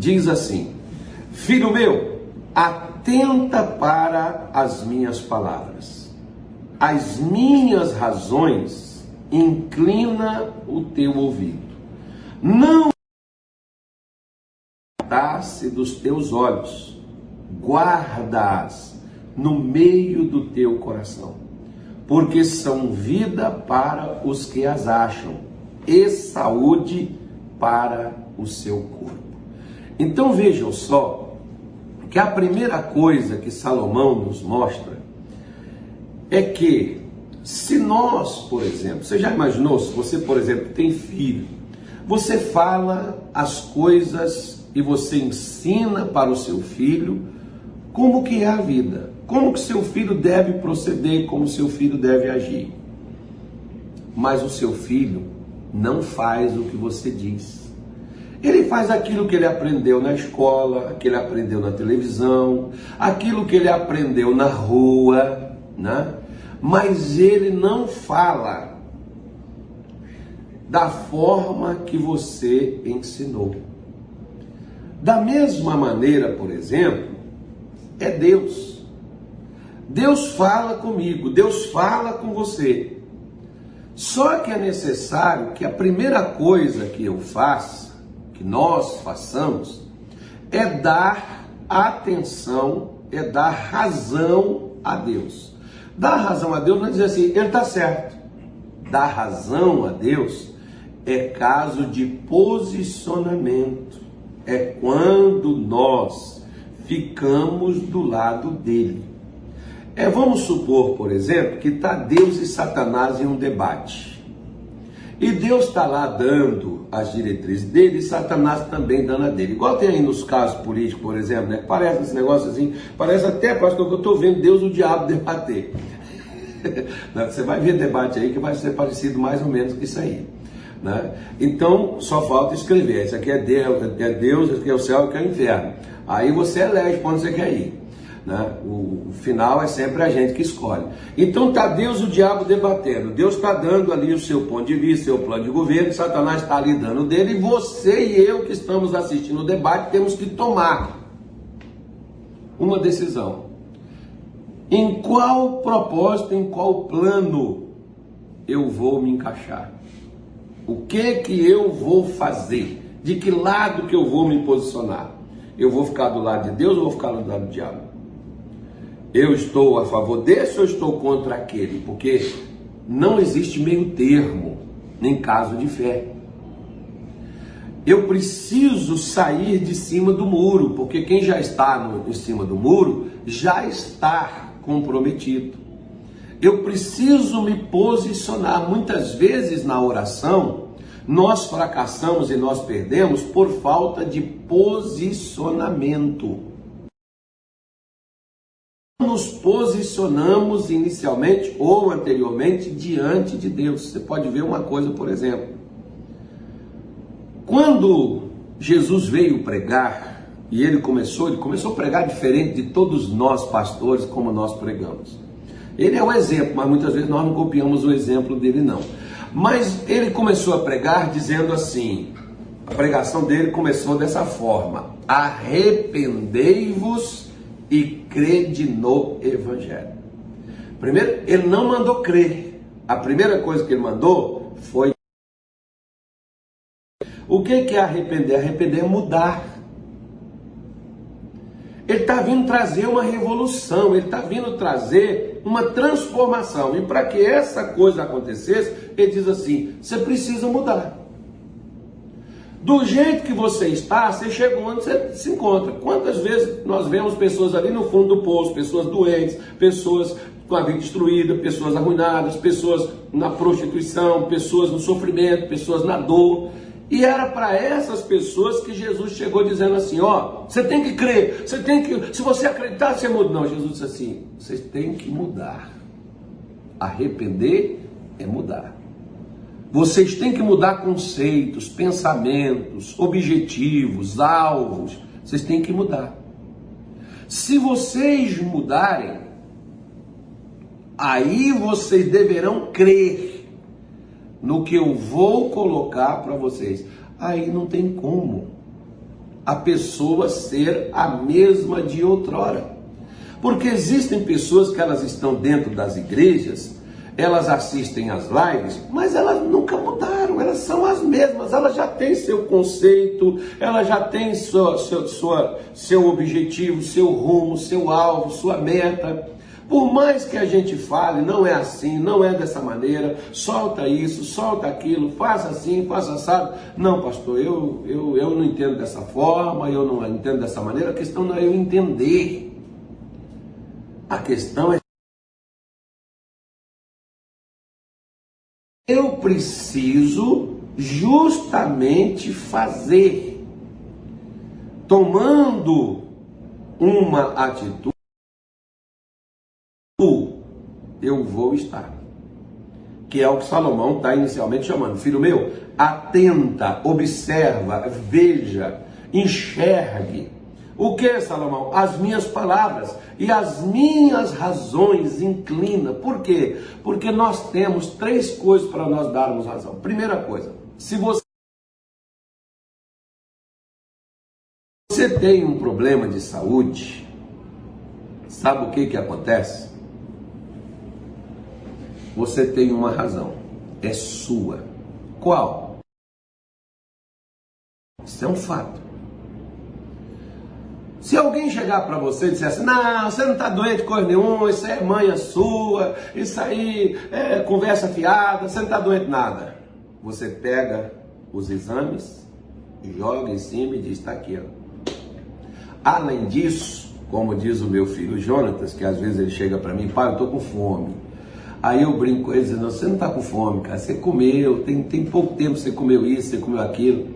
diz assim: Filho meu, atenta para as minhas palavras, as minhas razões, inclina o teu ouvido. Não se dos teus olhos, guarda-as no meio do teu coração, porque são vida para os que as acham e saúde para o seu corpo. Então vejam só que a primeira coisa que Salomão nos mostra é que se nós, por exemplo, você já imaginou se você, por exemplo, tem filho, você fala as coisas e você ensina para o seu filho como que é a vida, como que seu filho deve proceder, como seu filho deve agir. Mas o seu filho não faz o que você diz. Ele faz aquilo que ele aprendeu na escola, que ele aprendeu na televisão, aquilo que ele aprendeu na rua, né? Mas ele não fala da forma que você ensinou. Da mesma maneira, por exemplo, é Deus. Deus fala comigo, Deus fala com você. Só que é necessário que a primeira coisa que eu faça, que nós façamos, é dar atenção, é dar razão a Deus. Dar razão a Deus não é dizer assim, ele está certo. Dar razão a Deus é caso de posicionamento. É quando nós ficamos do lado dele. É, vamos supor, por exemplo, que está Deus e Satanás em um debate. E Deus está lá dando as diretrizes dele e Satanás também dando a dele. Igual tem aí nos casos políticos, por exemplo, né? Parece esse negócio assim, parece até, parece que eu estou vendo Deus e o diabo debater. Você vai ver debate aí que vai ser parecido mais ou menos com isso aí. Né? Então só falta escrever: isso aqui é Deus, é Deus, isso aqui é o céu, isso aqui é o inferno. Aí você elege para onde você quer ir. Né? O, final é sempre a gente que escolhe. Então está Deus e o diabo debatendo. Deus está dando ali o seu ponto de vista, seu plano de governo, Satanás está ali dando dele, e você e eu que estamos assistindo o debate temos que tomar uma decisão. Em qual propósito, em qual plano eu vou me encaixar? O que que eu vou fazer? De que lado que eu vou me posicionar? Eu vou ficar do lado de Deus ou vou ficar do lado do diabo? Eu estou a favor desse ou estou contra aquele? Porque não existe meio termo nem caso de fé. Eu preciso sair de cima do muro, porque quem já está no, em cima do muro já está comprometido. Eu preciso me posicionar. Muitas vezes na oração, nós fracassamos e nós perdemos por falta de posicionamento. Nos posicionamos inicialmente ou anteriormente diante de Deus. Você pode ver uma coisa, por exemplo. Quando Jesus veio pregar, e ele começou, ele começou a pregar diferente de todos nós pastores como nós pregamos. Ele é o exemplo, mas muitas vezes nós não copiamos o exemplo dele, não. Mas ele começou a pregar dizendo assim: a pregação dele começou dessa forma: arrependei-vos e crede no Evangelho. Primeiro, ele não mandou crer. A primeira coisa que ele mandou foi. O que é arrepender? Arrepender é mudar. Ele está vindo trazer uma revolução, ele está vindo trazer uma transformação. E para que essa coisa acontecesse, ele diz assim: você precisa mudar. Do jeito que você está, você chega onde você se encontra. Quantas vezes nós vemos pessoas ali no fundo do poço, pessoas doentes, pessoas com a vida destruída, pessoas arruinadas, pessoas na prostituição, pessoas no sofrimento, pessoas na dor. E era para essas pessoas que Jesus chegou dizendo assim: ó, você tem que crer, você tem que, se você acreditar, você muda. Não, Jesus disse assim: vocês têm que mudar. Arrepender é mudar. Vocês têm que mudar conceitos, pensamentos, objetivos, alvos. Vocês têm que mudar. Se vocês mudarem, aí vocês deverão crer no que eu vou colocar para vocês. Aí não tem como. a pessoa ser a mesma de outrora. Porque existem pessoas que elas estão dentro das igrejas, elas assistem às lives, mas elas nunca mudaram, elas são as mesmas, elas já têm seu conceito, elas já têm sua, seu, sua, seu objetivo, seu rumo, seu alvo, sua meta. Por mais que a gente fale, não é assim, não é dessa maneira, solta isso, solta aquilo, faça assim, faça assado. Não, pastor, eu, eu, eu não entendo dessa forma, eu não entendo dessa maneira. A questão não é eu entender. A questão é. Eu preciso justamente fazer, tomando uma atitude eu vou estar. Que é o que Salomão está inicialmente chamando. Filho meu, atenta, observa, veja, enxergue. O que, Salomão? As minhas palavras e as minhas razões inclina. Por quê? Porque nós temos três coisas para nós darmos razão. Primeira coisa, se você você tem um problema de saúde, sabe o que que acontece? você tem uma razão. É sua. Qual? Isso é um fato. Se alguém chegar para você e disser assim, não, você não está doente coisa nenhuma, isso é manha sua, isso aí é conversa fiada, você não está doente nada. Você pega os exames, joga em cima e diz, está aqui. Ó. Além disso, como diz o meu filho Jonatas, que às vezes ele chega para mim, pai, eu estou com fome. Aí eu brinco com ele dizendo, você não está com fome, cara, você comeu, tem, tem pouco tempo você comeu isso, você comeu aquilo.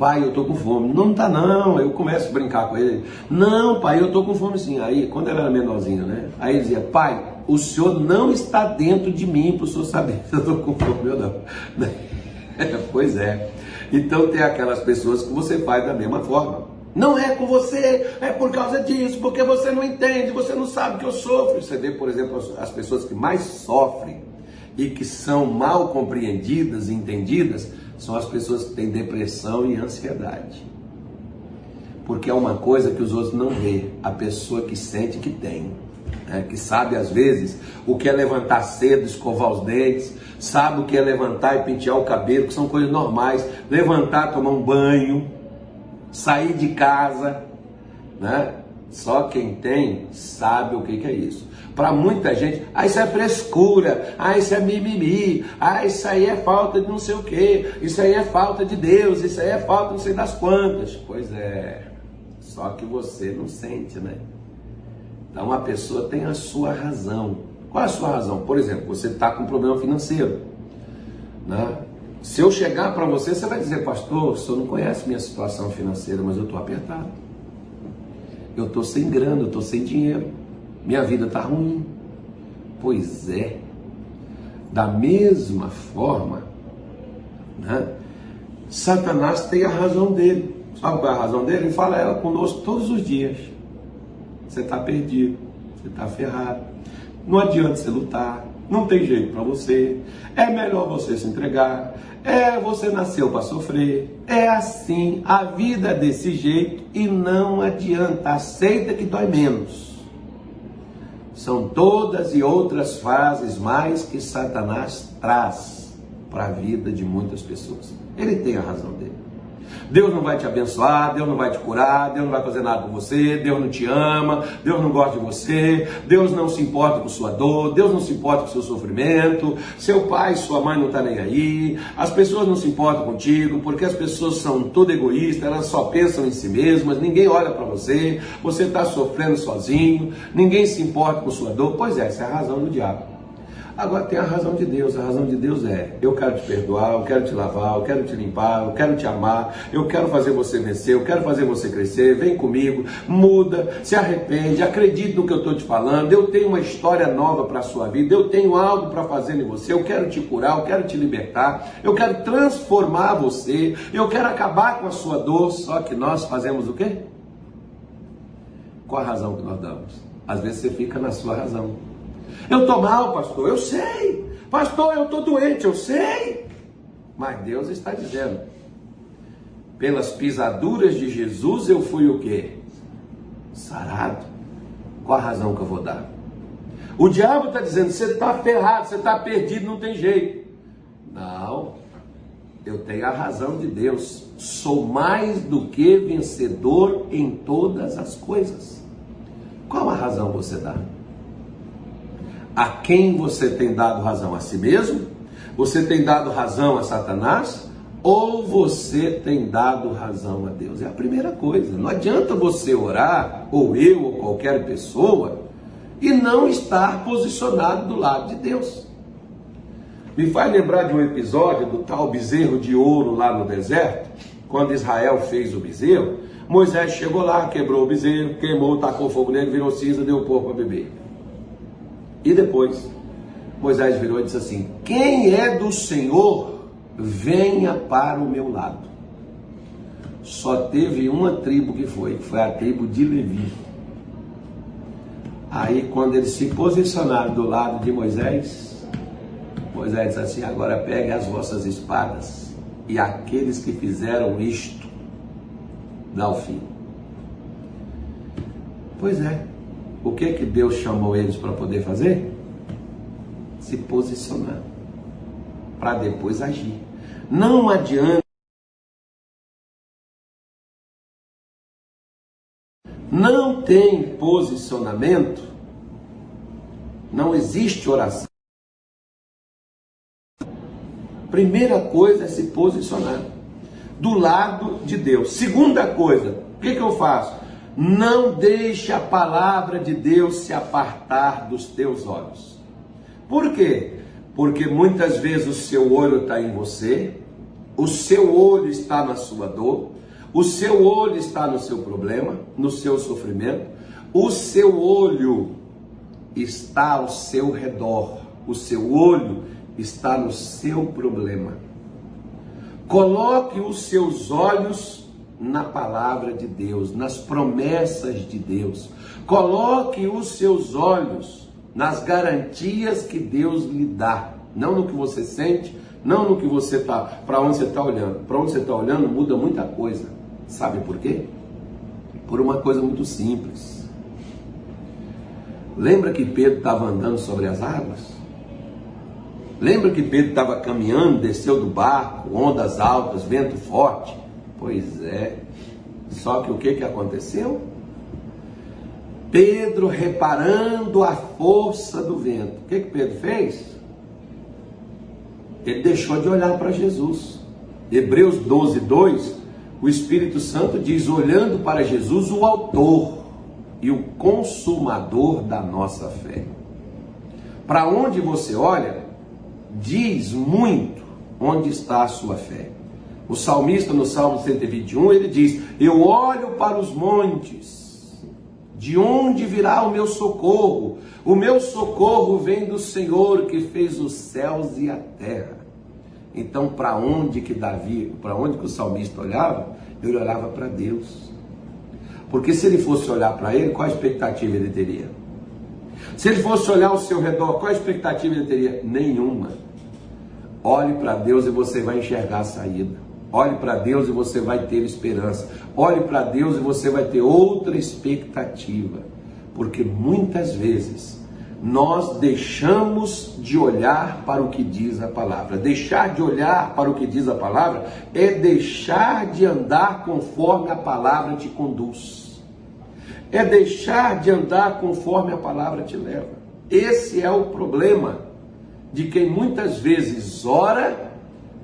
Pai, eu tô com fome. Não tá não, eu começo a brincar com ele. Não, pai, eu tô com fome sim. Aí, quando ele era menorzinho, né? Aí ele dizia, pai, o senhor não está dentro de mim para o senhor saber se eu tô com fome ou não. pois é. Então tem aquelas pessoas que você faz da mesma forma. Não é com você, é por causa disso, porque você não entende, você não sabe que eu sofro. Você vê, por exemplo, as pessoas que mais sofrem e que são mal compreendidas e entendidas, são as pessoas que têm depressão e ansiedade. Porque é uma coisa que os outros não vê, a pessoa que sente que tem. Né? que sabe às vezes o que é levantar cedo, escovar os dentes, sabe o que é levantar e pentear o cabelo, que são coisas normais, levantar, tomar um banho, sair de casa, né? Só quem tem sabe o que, que é isso. Para muita gente, ah, isso é frescura, ah, isso é mimimi, ah, isso aí é falta de não sei o que, isso aí é falta de Deus, isso aí é falta não sei das quantas. Pois é, só que você não sente, né? Então a pessoa tem a sua razão. Qual é a sua razão? Por exemplo, você está com um problema financeiro. Né? Se eu chegar para você, você vai dizer, pastor, o senhor não conhece minha situação financeira, mas eu estou apertado. Eu estou sem grana, eu estou sem dinheiro. Minha vida está ruim. Pois é. Da mesma forma, né, Satanás tem a razão dele. Sabe qual é a razão dele? Ele fala ela conosco todos os dias. Você está perdido, você está ferrado. Não adianta você lutar, não tem jeito para você. É melhor você se entregar. É, você nasceu para sofrer. É assim, a vida é desse jeito e não adianta. Aceita que dói menos. São todas e outras fases mais que Satanás traz para a vida de muitas pessoas. Ele tem a razão dele. Deus não vai te abençoar, Deus não vai te curar, Deus não vai fazer nada com você, Deus não te ama, Deus não gosta de você, Deus não se importa com sua dor, Deus não se importa com seu sofrimento, seu pai, sua mãe não está nem aí, as pessoas não se importam contigo, porque as pessoas são todas egoístas, elas só pensam em si mesmas, ninguém olha para você, você está sofrendo sozinho, ninguém se importa com sua dor. Pois é, essa é a razão do diabo. Agora tem a razão de Deus. A razão de Deus é: eu quero te perdoar, eu quero te lavar, eu quero te limpar, eu quero te amar, eu quero fazer você vencer, eu quero fazer você crescer. Vem comigo, muda, se arrepende, acredite no que eu estou te falando. Eu tenho uma história nova para a sua vida, eu tenho algo para fazer em você. Eu quero te curar, eu quero te libertar, eu quero transformar você, eu quero acabar com a sua dor. Só que nós fazemos o quê? Qual a razão que nós damos? Às vezes você fica na sua razão. Eu estou mal, pastor, eu sei. Pastor, eu estou doente, eu sei. Mas Deus está dizendo: pelas pisaduras de Jesus eu fui o quê? Sarado. Qual a razão que eu vou dar? O diabo está dizendo: você está ferrado, você está perdido, não tem jeito. Não, eu tenho a razão de Deus. Sou mais do que vencedor em todas as coisas. Qual a razão você dá? A quem você tem dado razão? A si mesmo? Você tem dado razão a Satanás? Ou você tem dado razão a Deus? É a primeira coisa. Não adianta você orar, ou eu, ou qualquer pessoa, e não estar posicionado do lado de Deus. Me faz lembrar de um episódio do tal bezerro de ouro lá no deserto, quando Israel fez o bezerro. Moisés chegou lá, quebrou o bezerro, queimou, tacou fogo nele, virou cinza, deu o povo para beber. E depois, Moisés virou e disse assim: Quem é do Senhor, venha para o meu lado. Só teve uma tribo que foi, que foi a tribo de Levi. Aí, quando eles se posicionaram do lado de Moisés, Moisés disse assim: Agora pegue as vossas espadas, e aqueles que fizeram isto, dá o fim. Pois é, o que que Deus chamou eles para poder fazer? Se posicionar, para depois agir. Não adianta. não tem posicionamento, não existe oração. Primeira coisa é se posicionar do lado de Deus. Segunda coisa, o que, que eu faço? Não deixe a palavra de Deus se apartar dos teus olhos. Por quê? Porque muitas vezes o seu olho está em você, o seu olho está na sua dor, o seu olho está no seu problema, no seu sofrimento. O seu olho está ao seu redor. O seu olho está no seu problema. Coloque os seus olhos na palavra de Deus, nas promessas de Deus. Coloque os seus olhos nas garantias que Deus lhe dá, não no que você sente, não no que você está, para onde você está olhando. Para onde você está olhando muda muita coisa. Sabe por quê? Por uma coisa muito simples. Lembra que Pedro estava andando sobre as águas? Lembra que Pedro estava caminhando, desceu do barco, ondas altas, vento forte? Pois é. Só que o que, que aconteceu? Pedro reparando a força do vento. O que, que Pedro fez? Ele deixou de olhar para Jesus. Hebreus 12, 2 o Espírito Santo diz: olhando para Jesus, o Autor e o Consumador da nossa fé. Para onde você olha, diz muito onde está a sua fé. O salmista, no Salmo 121, ele diz: Eu olho para os montes, de onde virá o meu socorro? O meu socorro vem do Senhor que fez os céus e a terra. Então, para onde que Davi, para onde que o salmista olhava? Ele olhava para Deus. Porque se ele fosse olhar para ele, qual a expectativa ele teria? Se ele fosse olhar ao seu redor, qual a expectativa ele teria? Nenhuma. Olhe para Deus e você vai enxergar a saída. Olhe para Deus e você vai ter esperança. Olhe para Deus e você vai ter outra expectativa. Porque muitas vezes nós deixamos de olhar para o que diz a palavra. Deixar de olhar para o que diz a palavra é deixar de andar conforme a palavra te conduz. É deixar de andar conforme a palavra te leva. Esse é o problema de quem muitas vezes ora,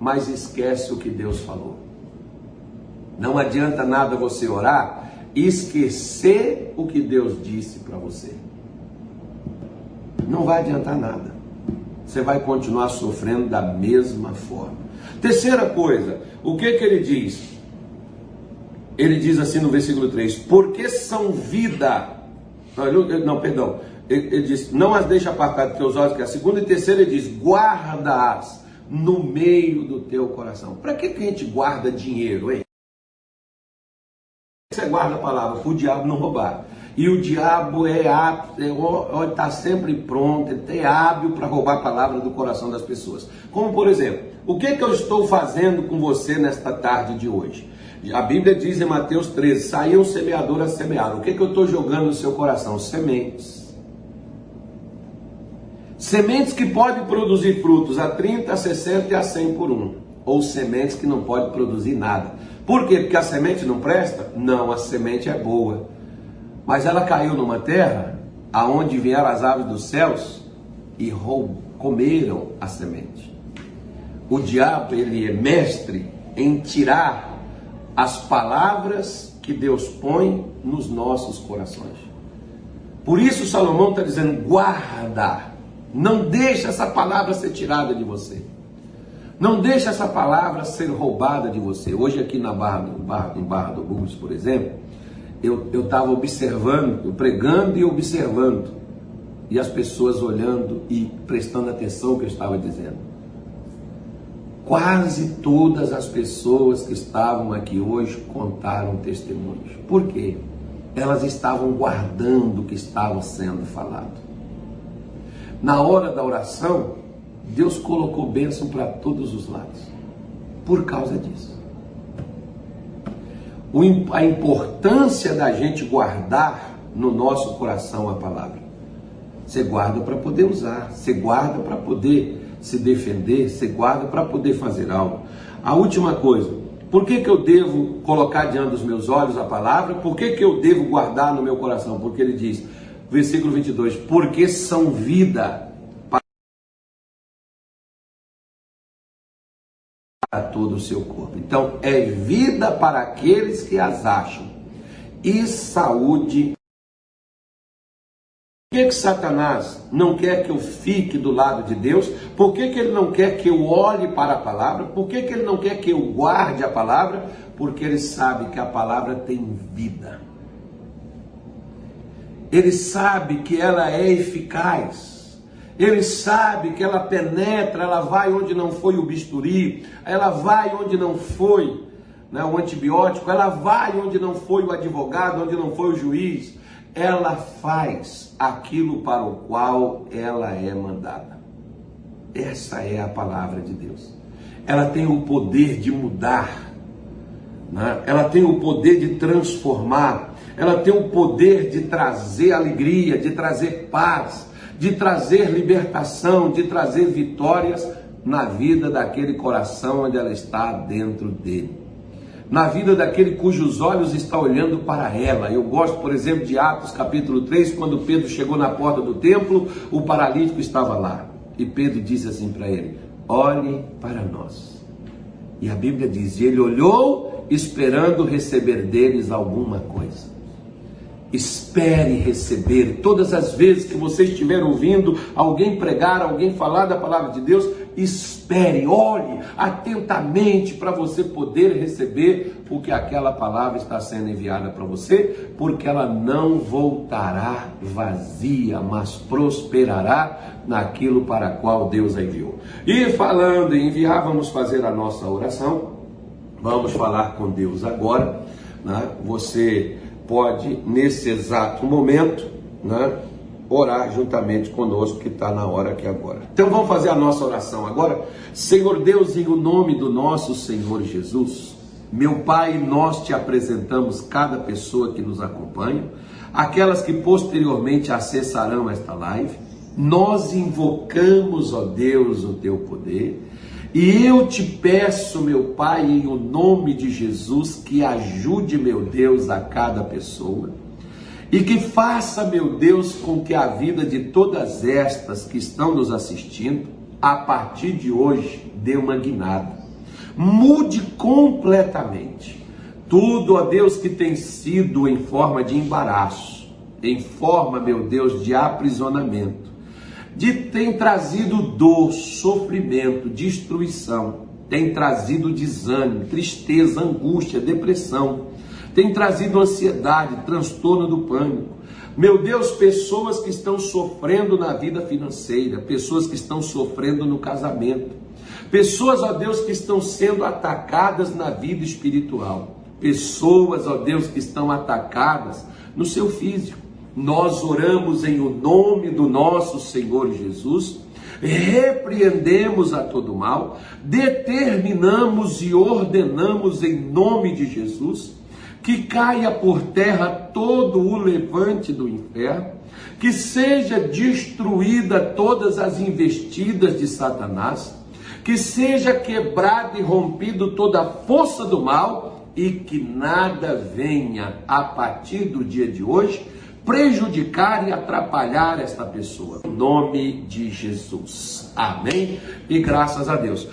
mas esquece o que Deus falou. Não adianta nada você orar e esquecer o que Deus disse para você não vai adiantar nada. Você vai continuar sofrendo da mesma forma. Terceira coisa, o que que ele diz? Ele diz assim no versículo 3: Porque são vida. Não, perdão. Ele, ele, diz: Não as deixa apartar dos teus olhos, que a segunda e terceira ele diz: Guarda-as no meio do teu coração. Para que, que a gente guarda dinheiro, hein? Você guarda a palavra para o diabo não roubar. E o diabo é apto, está é, sempre pronto, é hábil para roubar a palavra do coração das pessoas. Como por exemplo, o que, que eu estou fazendo com você nesta tarde de hoje? A Bíblia diz em Mateus 13: saiu um semeador a semear. O que, que eu estou jogando no seu coração? Sementes. Sementes que podem produzir frutos a 30, a 60 e a 100 por um. Ou sementes que não podem produzir nada. Por quê? Porque a semente não presta? Não, a semente é boa. Mas ela caiu numa terra aonde vieram as aves dos céus e comeram a semente. O diabo, ele é mestre em tirar as palavras que Deus põe nos nossos corações. Por isso Salomão está dizendo: guarda, não deixa essa palavra ser tirada de você. Não deixa essa palavra ser roubada de você. Hoje aqui na Barra, do, Barra, em Barra do Bugos, por exemplo, eu estava observando, pregando e observando, e as pessoas olhando e prestando atenção no que eu estava dizendo. Quase todas as pessoas que estavam aqui hoje contaram testemunhos. Por quê? Elas estavam guardando o que estava sendo falado. Na hora da oração, Deus colocou bênção para todos os lados. Por causa disso. A importância da gente guardar no nosso coração a palavra. Você guarda para poder usar, você guarda para poder se defender, você guarda para poder fazer algo. A última coisa, por que, que eu devo colocar diante dos meus olhos a palavra? Por que, que eu devo guardar no meu coração? Porque ele diz, versículo 22, porque são vida para todo o seu corpo. Então, é vida para aqueles que as acham e saúde. Por que, que Satanás não quer que eu fique do lado de Deus? Por que, que ele não quer que eu olhe para a palavra? Por que, que ele não quer que eu guarde a palavra? Porque ele sabe que a palavra tem vida. Ele sabe que ela é eficaz. Ele sabe que ela penetra, ela vai onde não foi o bisturi, ela vai onde não foi né, o antibiótico, ela vai onde não foi o advogado, onde não foi o juiz. Ela faz aquilo para o qual ela é mandada. Essa é a palavra de Deus. Ela tem o poder de mudar, né? ela tem o poder de transformar, ela tem o poder de trazer alegria, de trazer paz de trazer libertação, de trazer vitórias na vida daquele coração onde ela está dentro dele. Na vida daquele cujos olhos está olhando para ela. Eu gosto, por exemplo, de Atos capítulo 3, quando Pedro chegou na porta do templo, o paralítico estava lá. E Pedro disse assim para ele: Olhe para nós. E a Bíblia diz: Ele olhou esperando receber deles alguma coisa. Espere receber. Todas as vezes que você estiver ouvindo alguém pregar, alguém falar da palavra de Deus, espere, olhe atentamente para você poder receber o que aquela palavra está sendo enviada para você, porque ela não voltará vazia, mas prosperará naquilo para qual Deus a enviou. E falando em enviar, vamos fazer a nossa oração. Vamos falar com Deus agora. Né? Você pode, nesse exato momento, né, orar juntamente conosco, que está na hora aqui agora. Então vamos fazer a nossa oração agora. Senhor Deus, em o nome do nosso Senhor Jesus, meu Pai, nós te apresentamos cada pessoa que nos acompanha, aquelas que posteriormente acessarão esta live. Nós invocamos, ó Deus, o teu poder e eu te peço, meu Pai, em o nome de Jesus, que ajude, meu Deus, a cada pessoa. E que faça, meu Deus, com que a vida de todas estas que estão nos assistindo, a partir de hoje, dê uma guinada. Mude completamente. Tudo, ó Deus, que tem sido em forma de embaraço, em forma, meu Deus, de aprisionamento de, tem trazido dor, sofrimento, destruição, tem trazido desânimo, tristeza, angústia, depressão, tem trazido ansiedade, transtorno do pânico. Meu Deus, pessoas que estão sofrendo na vida financeira, pessoas que estão sofrendo no casamento, pessoas, ó Deus, que estão sendo atacadas na vida espiritual, pessoas, ó Deus, que estão atacadas no seu físico nós oramos em o nome do nosso Senhor Jesus, repreendemos a todo mal, determinamos e ordenamos em nome de Jesus que caia por terra todo o levante do inferno, que seja destruída todas as investidas de Satanás, que seja quebrado e rompido toda a força do mal e que nada venha a partir do dia de hoje prejudicar e atrapalhar esta pessoa. Em nome de Jesus. Amém. E graças a Deus.